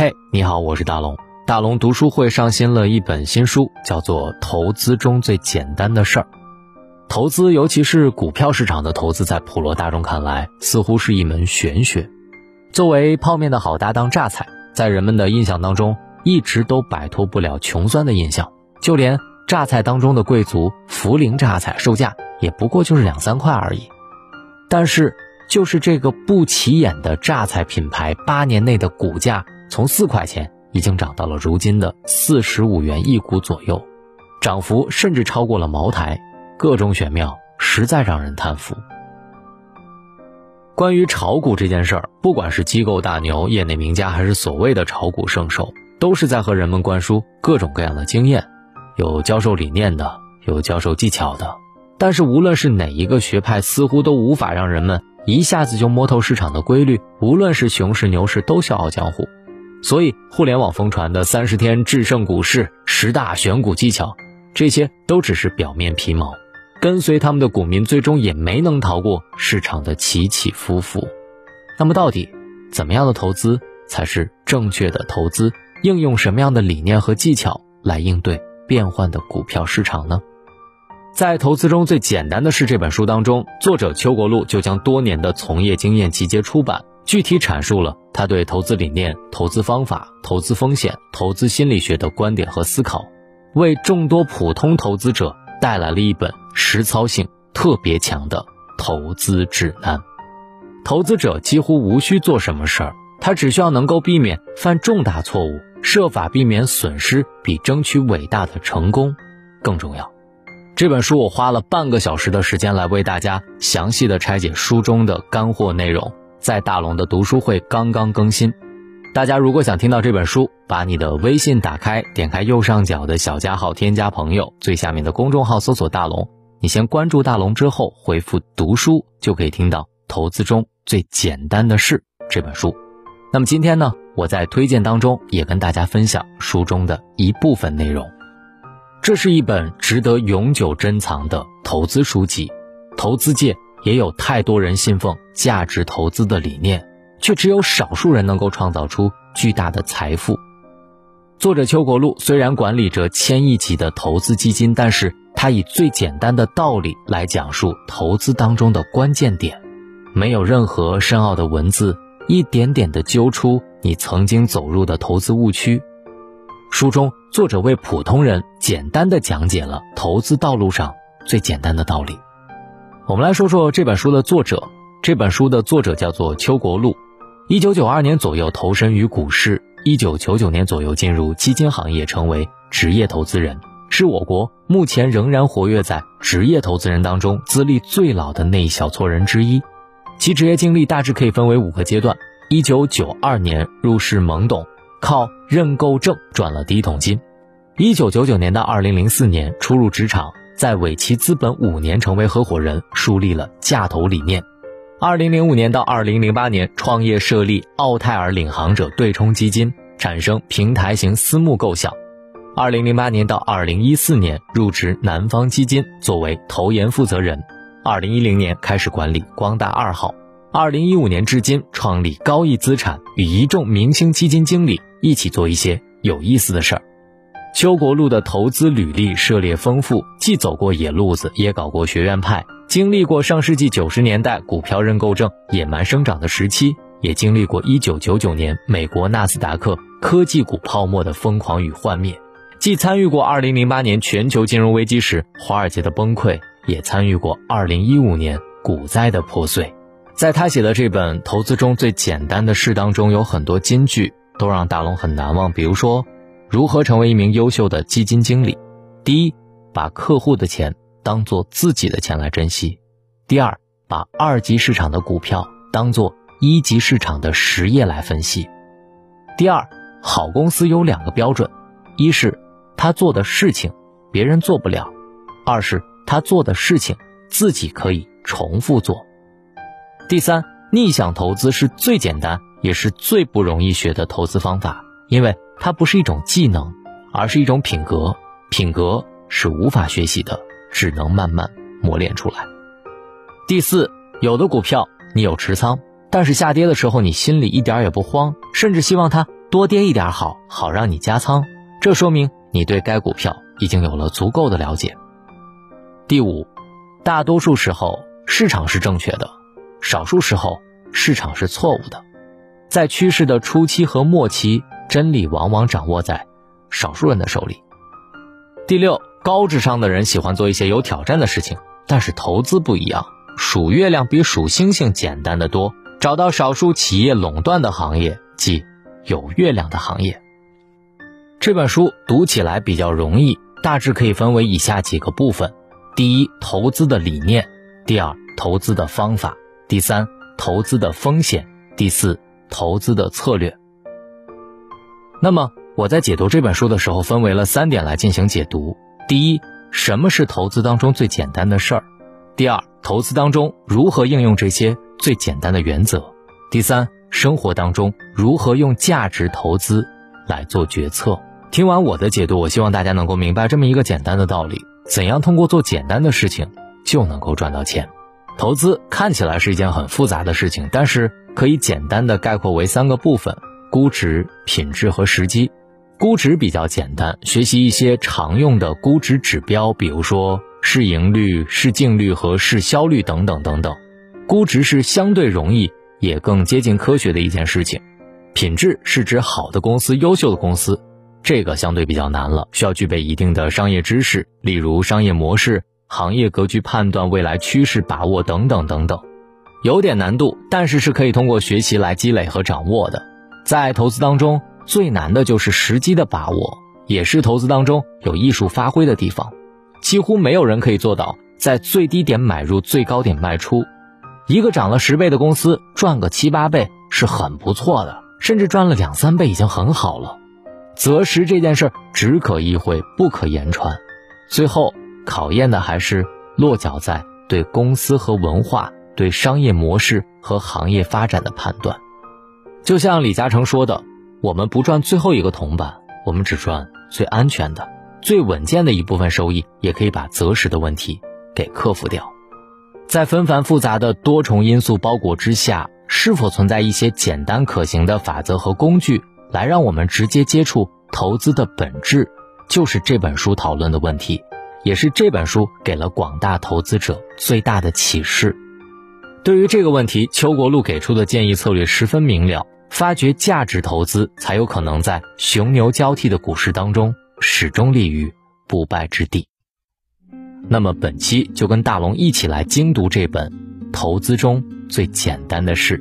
嘿，你好，我是大龙。大龙读书会上新了一本新书，叫做《投资中最简单的事儿》。投资，尤其是股票市场的投资，在普罗大众看来，似乎是一门玄学。作为泡面的好搭档榨菜，在人们的印象当中，一直都摆脱不了穷酸的印象。就连榨菜当中的贵族涪陵榨菜，售价也不过就是两三块而已。但是，就是这个不起眼的榨菜品牌，八年内的股价从四块钱已经涨到了如今的四十五元一股左右，涨幅甚至超过了茅台。各种玄妙，实在让人叹服。关于炒股这件事儿，不管是机构大牛、业内名家，还是所谓的炒股圣手，都是在和人们灌输各种各样的经验，有教授理念的，有教授技巧的。但是无论是哪一个学派，似乎都无法让人们一下子就摸透市场的规律。无论是熊市、牛市，都笑傲江湖。所以，互联网疯传的三十天制胜股市、十大选股技巧，这些都只是表面皮毛。跟随他们的股民最终也没能逃过市场的起起伏伏。那么，到底怎么样的投资才是正确的投资？应用什么样的理念和技巧来应对变幻的股票市场呢？在投资中最简单的是这本书当中，作者邱国禄就将多年的从业经验集结出版，具体阐述了他对投资理念、投资方法、投资风险、投资心理学的观点和思考，为众多普通投资者带来了一本。实操性特别强的投资指南，投资者几乎无需做什么事儿，他只需要能够避免犯重大错误，设法避免损失，比争取伟大的成功更重要。这本书我花了半个小时的时间来为大家详细的拆解书中的干货内容，在大龙的读书会刚刚更新。大家如果想听到这本书，把你的微信打开，点开右上角的小加号，添加朋友，最下面的公众号搜索大龙。你先关注大龙之后，回复“读书”就可以听到《投资中最简单的事》这本书。那么今天呢，我在推荐当中也跟大家分享书中的一部分内容。这是一本值得永久珍藏的投资书籍。投资界也有太多人信奉价值投资的理念，却只有少数人能够创造出巨大的财富。作者邱国禄虽然管理着千亿级的投资基金，但是。他以最简单的道理来讲述投资当中的关键点，没有任何深奥的文字，一点点的揪出你曾经走入的投资误区。书中作者为普通人简单的讲解了投资道路上最简单的道理。我们来说说这本书的作者。这本书的作者叫做邱国禄，一九九二年左右投身于股市，一九九九年左右进入基金行业，成为职业投资人。是我国目前仍然活跃在职业投资人当中资历最老的那一小撮人之一，其职业经历大致可以分为五个阶段：一九九二年入市懵懂，靠认购证赚了第一桶金；一九九九年到二零零四年初入职场，在伟奇资本五年成为合伙人，树立了价投理念；二零零五年到二零零八年创业设立奥泰尔领航者对冲基金，产生平台型私募构想。二零零八年到二零一四年入职南方基金，作为投研负责人。二零一零年开始管理光大二号。二零一五年至今创立高毅资产，与一众明星基金经理一起做一些有意思的事儿。邱国禄的投资履历涉猎丰富，既走过野路子，也搞过学院派，经历过上世纪九十年代股票认购证野蛮生长的时期，也经历过一九九九年美国纳斯达克科技股泡沫的疯狂与幻灭。既参与过2008年全球金融危机时华尔街的崩溃，也参与过2015年股灾的破碎。在他写的这本《投资中最简单的事》当中，有很多金句都让大龙很难忘。比如说，如何成为一名优秀的基金经理？第一，把客户的钱当做自己的钱来珍惜；第二，把二级市场的股票当做一级市场的实业来分析；第二，好公司有两个标准，一是。他做的事情，别人做不了；二是他做的事情，自己可以重复做。第三，逆向投资是最简单也是最不容易学的投资方法，因为它不是一种技能，而是一种品格。品格是无法学习的，只能慢慢磨练出来。第四，有的股票你有持仓，但是下跌的时候你心里一点也不慌，甚至希望它多跌一点好，好让你加仓。这说明你对该股票已经有了足够的了解。第五，大多数时候市场是正确的，少数时候市场是错误的。在趋势的初期和末期，真理往往掌握在少数人的手里。第六，高智商的人喜欢做一些有挑战的事情，但是投资不一样，数月亮比数星星简单的多。找到少数企业垄断的行业，即有月亮的行业。这本书读起来比较容易，大致可以分为以下几个部分：第一，投资的理念；第二，投资的方法；第三，投资的风险；第四，投资的策略。那么我在解读这本书的时候，分为了三点来进行解读：第一，什么是投资当中最简单的事儿？第二，投资当中如何应用这些？最简单的原则。第三，生活当中如何用价值投资来做决策？听完我的解读，我希望大家能够明白这么一个简单的道理：怎样通过做简单的事情就能够赚到钱？投资看起来是一件很复杂的事情，但是可以简单的概括为三个部分：估值、品质和时机。估值比较简单，学习一些常用的估值指标，比如说市盈率、市净率和市销率等等等等。估值是相对容易，也更接近科学的一件事情。品质是指好的公司、优秀的公司，这个相对比较难了，需要具备一定的商业知识，例如商业模式、行业格局判断、未来趋势把握等等等等，有点难度，但是是可以通过学习来积累和掌握的。在投资当中，最难的就是时机的把握，也是投资当中有艺术发挥的地方。几乎没有人可以做到在最低点买入、最高点卖出。一个涨了十倍的公司赚个七八倍是很不错的，甚至赚了两三倍已经很好了。择时这件事只可意会不可言传，最后考验的还是落脚在对公司和文化、对商业模式和行业发展的判断。就像李嘉诚说的：“我们不赚最后一个铜板，我们只赚最安全的、最稳健的一部分收益，也可以把择时的问题给克服掉。”在纷繁复杂的多重因素包裹之下，是否存在一些简单可行的法则和工具，来让我们直接接触投资的本质？就是这本书讨论的问题，也是这本书给了广大投资者最大的启示。对于这个问题，邱国禄给出的建议策略十分明了：发掘价值投资，才有可能在熊牛交替的股市当中始终立于不败之地。那么本期就跟大龙一起来精读这本《投资中最简单的事》。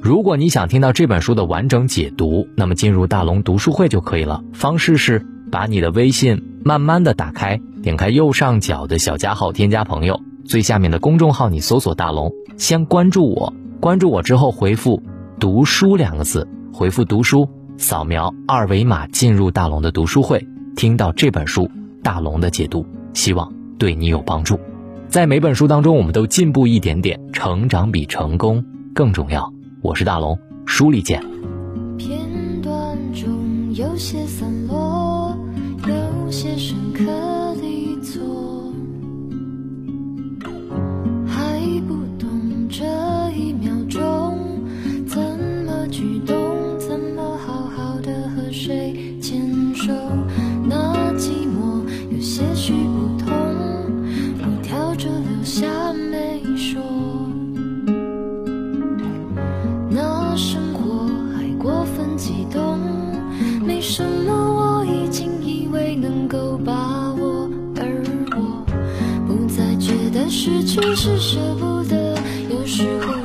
如果你想听到这本书的完整解读，那么进入大龙读书会就可以了。方式是把你的微信慢慢的打开，点开右上角的小加号，添加朋友，最下面的公众号你搜索大龙，先关注我，关注我之后回复“读书”两个字，回复“读书”，扫描二维码进入大龙的读书会，听到这本书大龙的解读，希望。对你有帮助，在每本书当中，我们都进步一点点，成长比成功更重要。我是大龙，书里见。片段中有些散落，有些深刻的得失去是舍不得，有时候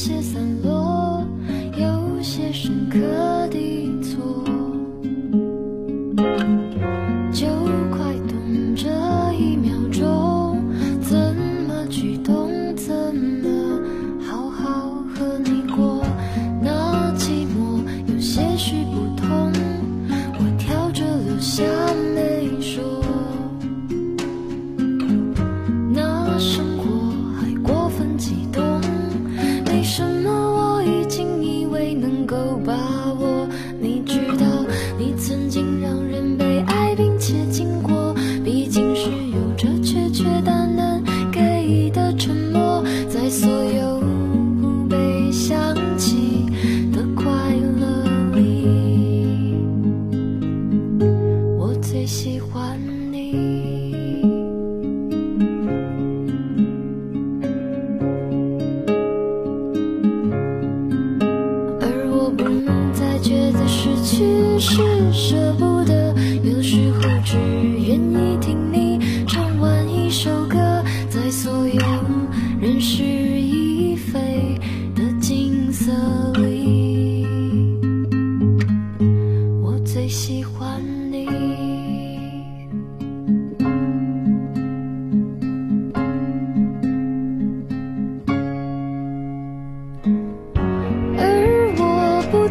些散。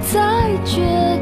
再决定。